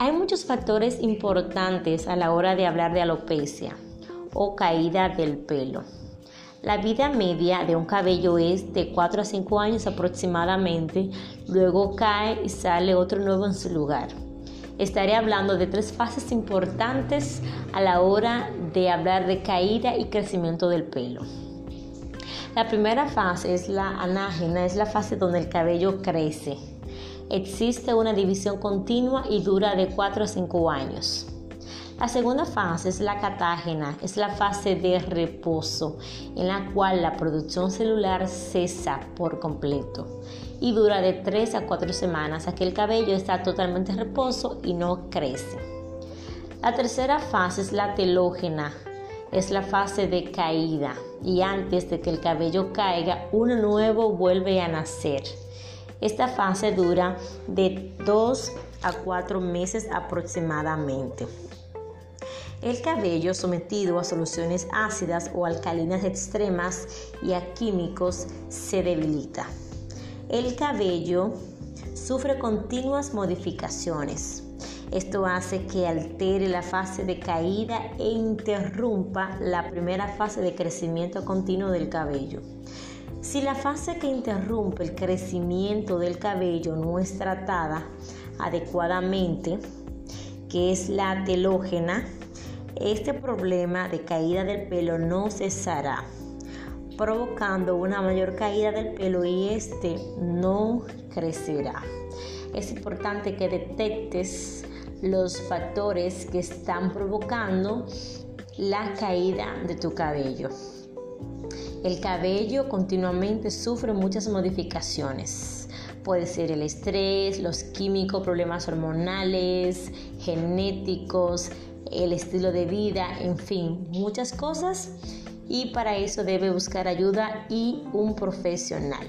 Hay muchos factores importantes a la hora de hablar de alopecia o caída del pelo. La vida media de un cabello es de 4 a 5 años aproximadamente, luego cae y sale otro nuevo en su lugar. Estaré hablando de tres fases importantes a la hora de hablar de caída y crecimiento del pelo. La primera fase es la anágena, es la fase donde el cabello crece. Existe una división continua y dura de 4 a 5 años. La segunda fase es la catágena, es la fase de reposo en la cual la producción celular cesa por completo y dura de 3 a 4 semanas a que el cabello está totalmente en reposo y no crece. La tercera fase es la telógena, es la fase de caída y antes de que el cabello caiga, uno nuevo vuelve a nacer. Esta fase dura de 2 a 4 meses aproximadamente. El cabello sometido a soluciones ácidas o alcalinas extremas y a químicos se debilita. El cabello sufre continuas modificaciones. Esto hace que altere la fase de caída e interrumpa la primera fase de crecimiento continuo del cabello. Si la fase que interrumpe el crecimiento del cabello no es tratada adecuadamente, que es la telógena, este problema de caída del pelo no cesará, provocando una mayor caída del pelo y este no crecerá. Es importante que detectes los factores que están provocando la caída de tu cabello. El cabello continuamente sufre muchas modificaciones. Puede ser el estrés, los químicos, problemas hormonales, genéticos, el estilo de vida, en fin, muchas cosas. Y para eso debe buscar ayuda y un profesional.